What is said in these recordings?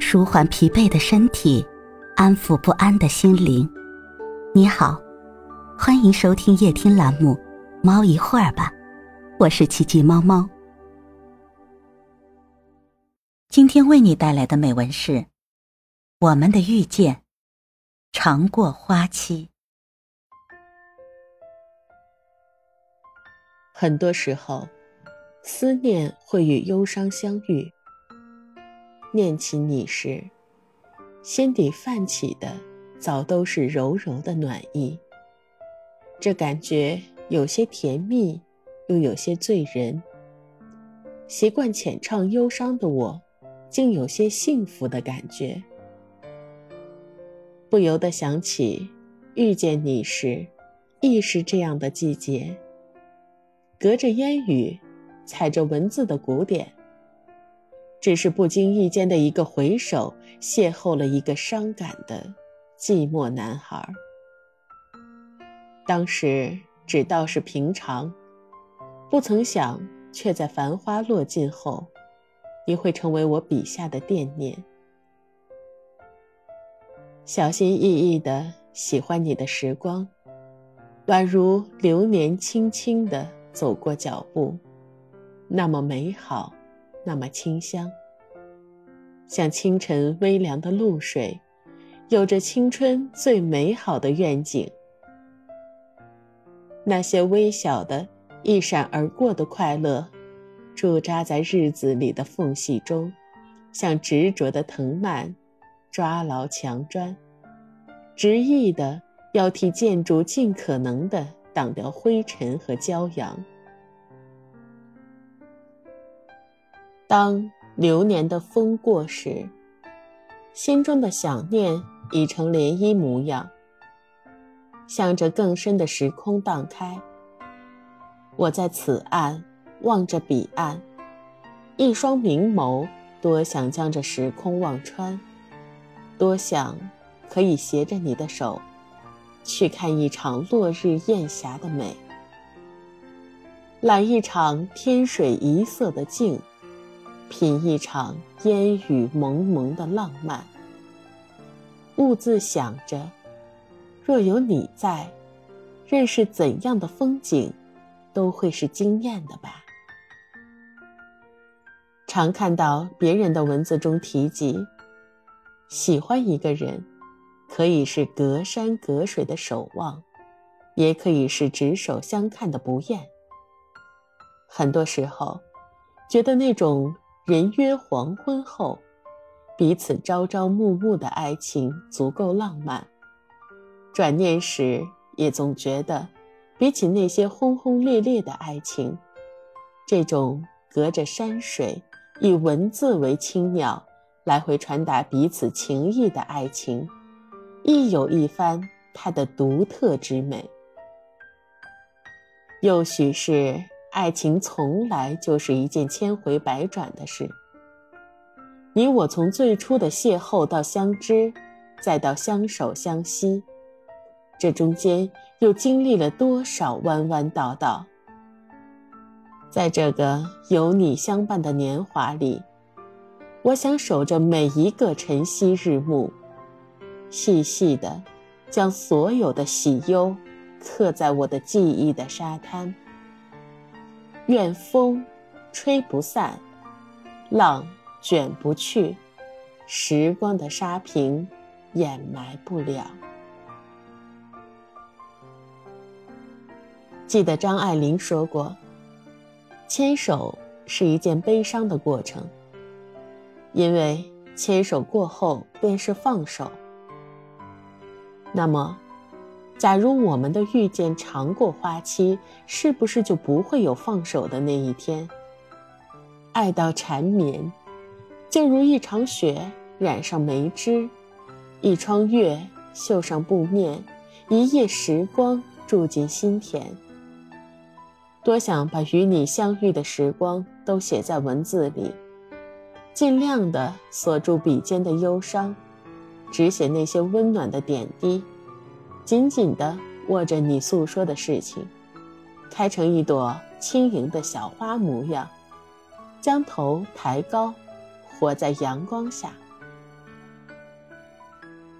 舒缓疲惫的身体，安抚不安的心灵。你好，欢迎收听夜听栏目《猫一会儿吧》，我是奇迹猫猫。今天为你带来的美文是《我们的遇见》，尝过花期。很多时候，思念会与忧伤相遇。念起你时，心底泛起的早都是柔柔的暖意。这感觉有些甜蜜，又有些醉人。习惯浅唱忧伤的我，竟有些幸福的感觉。不由得想起，遇见你时，亦是这样的季节。隔着烟雨，踩着文字的鼓点。只是不经意间的一个回首，邂逅了一个伤感的寂寞男孩。当时只道是平常，不曾想，却在繁花落尽后，你会成为我笔下的惦念。小心翼翼的喜欢你的时光，宛如流年轻轻的走过脚步，那么美好。那么清香，像清晨微凉的露水，有着青春最美好的愿景。那些微小的、一闪而过的快乐，驻扎在日子里的缝隙中，像执着的藤蔓，抓牢墙砖，执意的要替建筑尽可能的挡掉灰尘和骄阳。当流年的风过时，心中的想念已成涟漪模样，向着更深的时空荡开。我在此岸望着彼岸，一双明眸，多想将这时空望穿，多想可以携着你的手，去看一场落日艳霞的美，揽一场天水一色的静。品一场烟雨蒙蒙的浪漫，兀自想着，若有你在，认识怎样的风景，都会是惊艳的吧。常看到别人的文字中提及，喜欢一个人，可以是隔山隔水的守望，也可以是执手相看的不厌。很多时候，觉得那种。人约黄昏后，彼此朝朝暮暮的爱情足够浪漫。转念时，也总觉得，比起那些轰轰烈烈的爱情，这种隔着山水，以文字为青鸟，来回传达彼此情意的爱情，亦有一番它的独特之美。又许是。爱情从来就是一件千回百转的事。你我从最初的邂逅到相知，再到相守相惜，这中间又经历了多少弯弯道道？在这个有你相伴的年华里，我想守着每一个晨曦日暮，细细的将所有的喜忧刻在我的记忆的沙滩。愿风吹不散，浪卷不去，时光的沙坪掩埋不了。记得张爱玲说过：“牵手是一件悲伤的过程，因为牵手过后便是放手。”那么。假如我们的遇见长过花期，是不是就不会有放手的那一天？爱到缠绵，就如一场雪染上梅枝，一窗月绣上布面，一夜时光住进心田。多想把与你相遇的时光都写在文字里，尽量的锁住笔尖的忧伤，只写那些温暖的点滴。紧紧地握着你诉说的事情，开成一朵轻盈的小花模样，将头抬高，活在阳光下，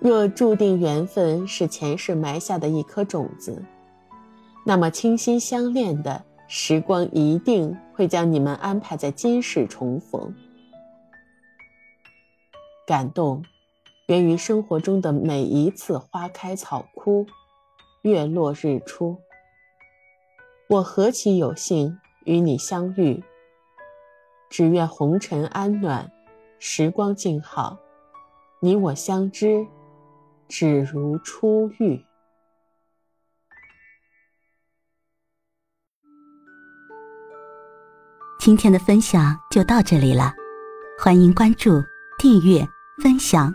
若注定缘分是前世埋下的一颗种子，那么倾心相恋的时光一定会将你们安排在今世重逢。感动，源于生活中的每一次花开草枯，月落日出。我何其有幸与你相遇，只愿红尘安暖，时光静好，你我相知。只如初遇。今天的分享就到这里了，欢迎关注、订阅、分享、